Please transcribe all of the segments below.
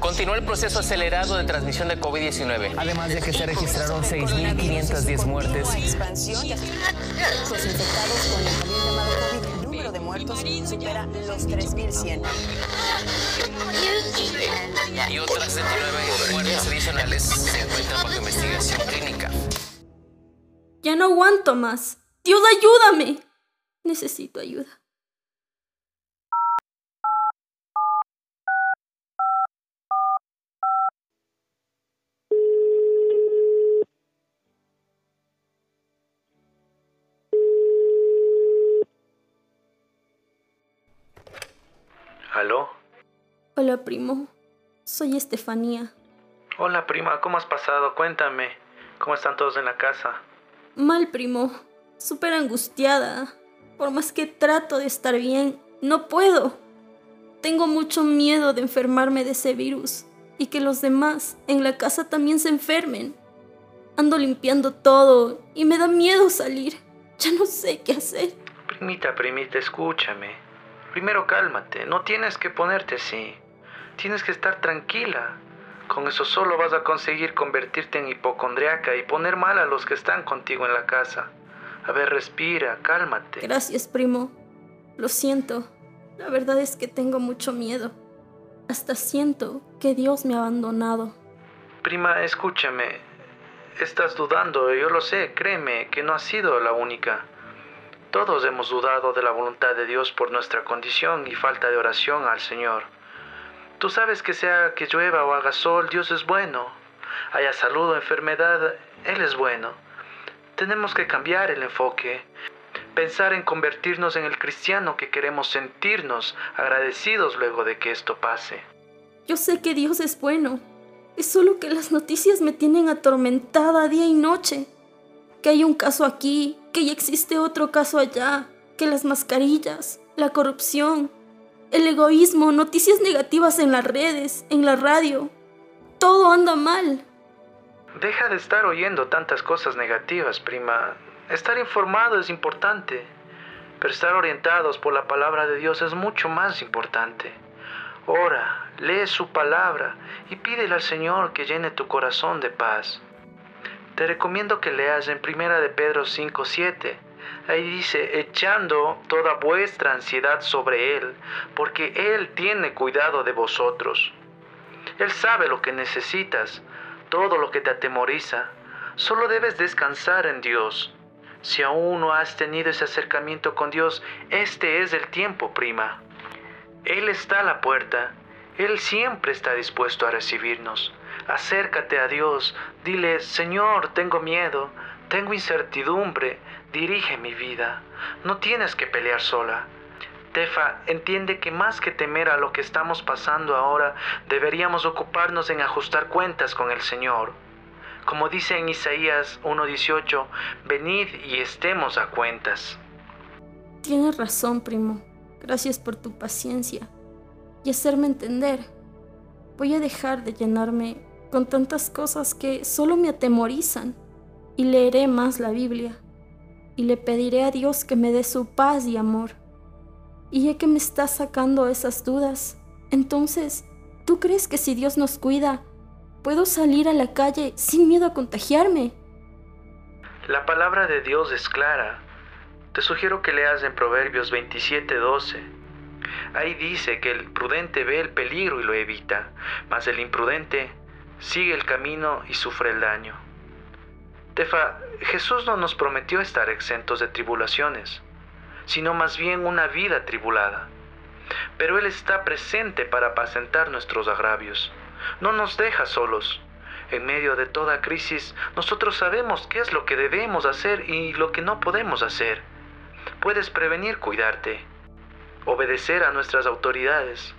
Continúa el proceso acelerado de transmisión de COVID-19. Además de que se registraron 6.510 muertes. Expansión los infectados con el también llamado COVID, el número de muertos supera los 3.100. Y otras 79 muertes adicionales se encuentran bajo investigación clínica. Ya no aguanto más. Dios, ayúdame. Necesito ayuda. Hola, primo. Soy Estefanía. Hola, prima, ¿cómo has pasado? Cuéntame. ¿Cómo están todos en la casa? Mal, primo. Súper angustiada. Por más que trato de estar bien, no puedo. Tengo mucho miedo de enfermarme de ese virus y que los demás en la casa también se enfermen. Ando limpiando todo y me da miedo salir. Ya no sé qué hacer. Primita, primita, escúchame. Primero cálmate, no tienes que ponerte así. Tienes que estar tranquila. Con eso solo vas a conseguir convertirte en hipocondriaca y poner mal a los que están contigo en la casa. A ver, respira, cálmate. Gracias, primo. Lo siento. La verdad es que tengo mucho miedo. Hasta siento que Dios me ha abandonado. Prima, escúchame. Estás dudando, yo lo sé, créeme, que no has sido la única. Todos hemos dudado de la voluntad de Dios por nuestra condición y falta de oración al Señor. Tú sabes que sea que llueva o haga sol, Dios es bueno. Haya salud o enfermedad, Él es bueno. Tenemos que cambiar el enfoque, pensar en convertirnos en el cristiano que queremos sentirnos agradecidos luego de que esto pase. Yo sé que Dios es bueno. Es solo que las noticias me tienen atormentada día y noche. Que hay un caso aquí, que ya existe otro caso allá, que las mascarillas, la corrupción, el egoísmo, noticias negativas en las redes, en la radio. Todo anda mal. Deja de estar oyendo tantas cosas negativas, prima. Estar informado es importante, pero estar orientados por la palabra de Dios es mucho más importante. Ora, lee su palabra y pídele al Señor que llene tu corazón de paz. Te recomiendo que leas en Primera de Pedro 5:7. Ahí dice, echando toda vuestra ansiedad sobre Él, porque Él tiene cuidado de vosotros. Él sabe lo que necesitas, todo lo que te atemoriza. Solo debes descansar en Dios. Si aún no has tenido ese acercamiento con Dios, este es el tiempo, prima. Él está a la puerta. Él siempre está dispuesto a recibirnos. Acércate a Dios. Dile, Señor, tengo miedo, tengo incertidumbre. Dirige mi vida. No tienes que pelear sola. Tefa, entiende que más que temer a lo que estamos pasando ahora, deberíamos ocuparnos en ajustar cuentas con el Señor. Como dice en Isaías 1.18, venid y estemos a cuentas. Tienes razón, primo. Gracias por tu paciencia y hacerme entender. Voy a dejar de llenarme con tantas cosas que solo me atemorizan y leeré más la Biblia y le pediré a Dios que me dé su paz y amor. Y ya que me estás sacando esas dudas, entonces, ¿tú crees que si Dios nos cuida, puedo salir a la calle sin miedo a contagiarme? La palabra de Dios es clara. Te sugiero que leas en Proverbios 27:12. Ahí dice que el prudente ve el peligro y lo evita, mas el imprudente sigue el camino y sufre el daño. Tefa, Jesús no nos prometió estar exentos de tribulaciones, sino más bien una vida tribulada. Pero Él está presente para apacentar nuestros agravios. No nos deja solos. En medio de toda crisis, nosotros sabemos qué es lo que debemos hacer y lo que no podemos hacer. Puedes prevenir cuidarte, obedecer a nuestras autoridades.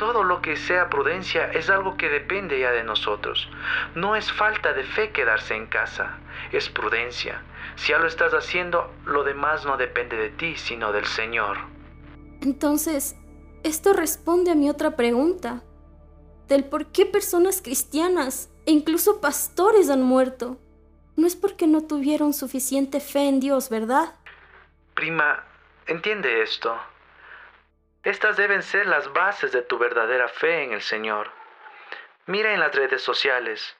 Todo lo que sea prudencia es algo que depende ya de nosotros. No es falta de fe quedarse en casa, es prudencia. Si ya lo estás haciendo, lo demás no depende de ti, sino del Señor. Entonces, esto responde a mi otra pregunta, del por qué personas cristianas e incluso pastores han muerto. No es porque no tuvieron suficiente fe en Dios, ¿verdad? Prima, entiende esto. Estas deben ser las bases de tu verdadera fe en el Señor. Mira en las redes sociales.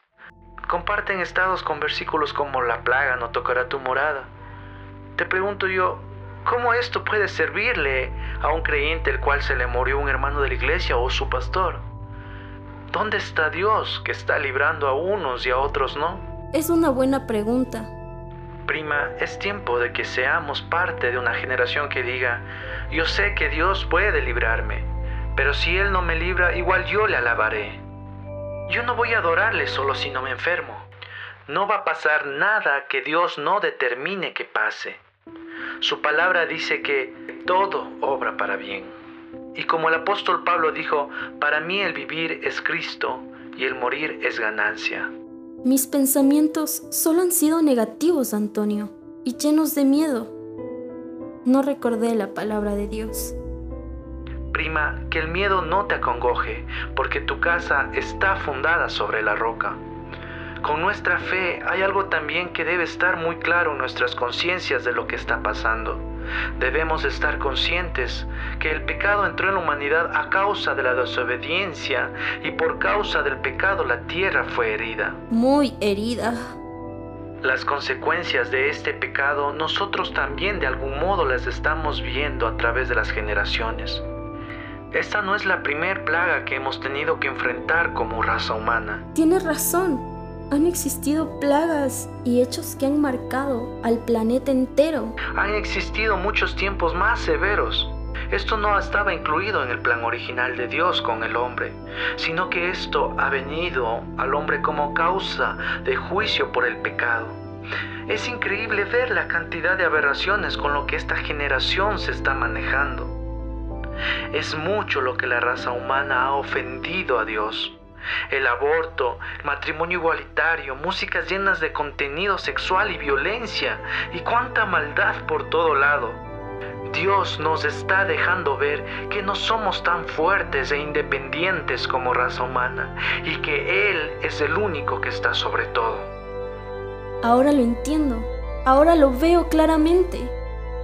Comparten estados con versículos como la plaga no tocará tu morada. Te pregunto yo, ¿cómo esto puede servirle a un creyente el cual se le murió un hermano de la iglesia o su pastor? ¿Dónde está Dios que está librando a unos y a otros no? Es una buena pregunta. Es tiempo de que seamos parte de una generación que diga, yo sé que Dios puede librarme, pero si Él no me libra, igual yo le alabaré. Yo no voy a adorarle solo si no me enfermo. No va a pasar nada que Dios no determine que pase. Su palabra dice que todo obra para bien. Y como el apóstol Pablo dijo, para mí el vivir es Cristo y el morir es ganancia. Mis pensamientos solo han sido negativos, Antonio, y llenos de miedo. No recordé la palabra de Dios. Prima, que el miedo no te acongoje, porque tu casa está fundada sobre la roca. Con nuestra fe hay algo también que debe estar muy claro en nuestras conciencias de lo que está pasando. Debemos estar conscientes que el pecado entró en la humanidad a causa de la desobediencia y por causa del pecado la tierra fue herida. Muy herida. Las consecuencias de este pecado nosotros también de algún modo las estamos viendo a través de las generaciones. Esta no es la primer plaga que hemos tenido que enfrentar como raza humana. Tienes razón han existido plagas y hechos que han marcado al planeta entero. Han existido muchos tiempos más severos. Esto no estaba incluido en el plan original de Dios con el hombre, sino que esto ha venido al hombre como causa de juicio por el pecado. Es increíble ver la cantidad de aberraciones con lo que esta generación se está manejando. Es mucho lo que la raza humana ha ofendido a Dios el aborto, matrimonio igualitario, músicas llenas de contenido sexual y violencia y cuánta maldad por todo lado. Dios nos está dejando ver que no somos tan fuertes e independientes como raza humana y que Él es el único que está sobre todo. Ahora lo entiendo, ahora lo veo claramente.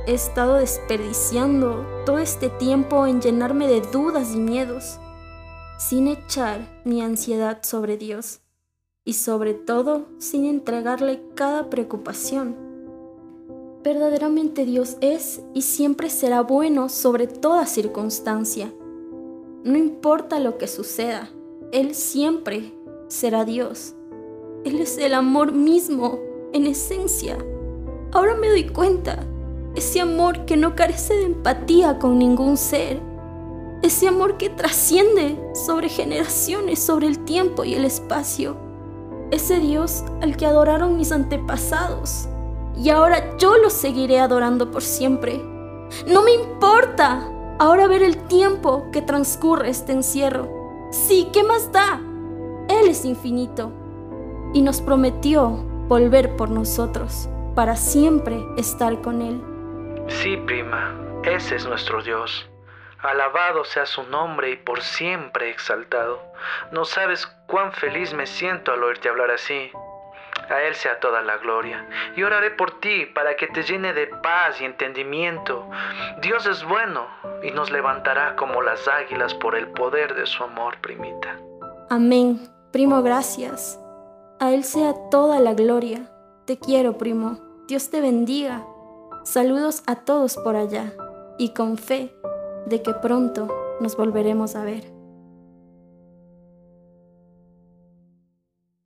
He estado desperdiciando todo este tiempo en llenarme de dudas y miedos sin echar mi ansiedad sobre Dios y sobre todo sin entregarle cada preocupación. Verdaderamente Dios es y siempre será bueno sobre toda circunstancia. No importa lo que suceda, Él siempre será Dios. Él es el amor mismo, en esencia. Ahora me doy cuenta, ese amor que no carece de empatía con ningún ser ese amor que trasciende sobre generaciones, sobre el tiempo y el espacio. Ese Dios al que adoraron mis antepasados. Y ahora yo lo seguiré adorando por siempre. No me importa ahora ver el tiempo que transcurre este encierro. Sí, ¿qué más da? Él es infinito y nos prometió volver por nosotros para siempre estar con Él. Sí, prima, ese es nuestro Dios. Alabado sea su nombre y por siempre exaltado. No sabes cuán feliz me siento al oírte hablar así. A Él sea toda la gloria. Y oraré por ti para que te llene de paz y entendimiento. Dios es bueno y nos levantará como las águilas por el poder de su amor, primita. Amén. Primo, gracias. A Él sea toda la gloria. Te quiero, primo. Dios te bendiga. Saludos a todos por allá. Y con fe de que pronto nos volveremos a ver.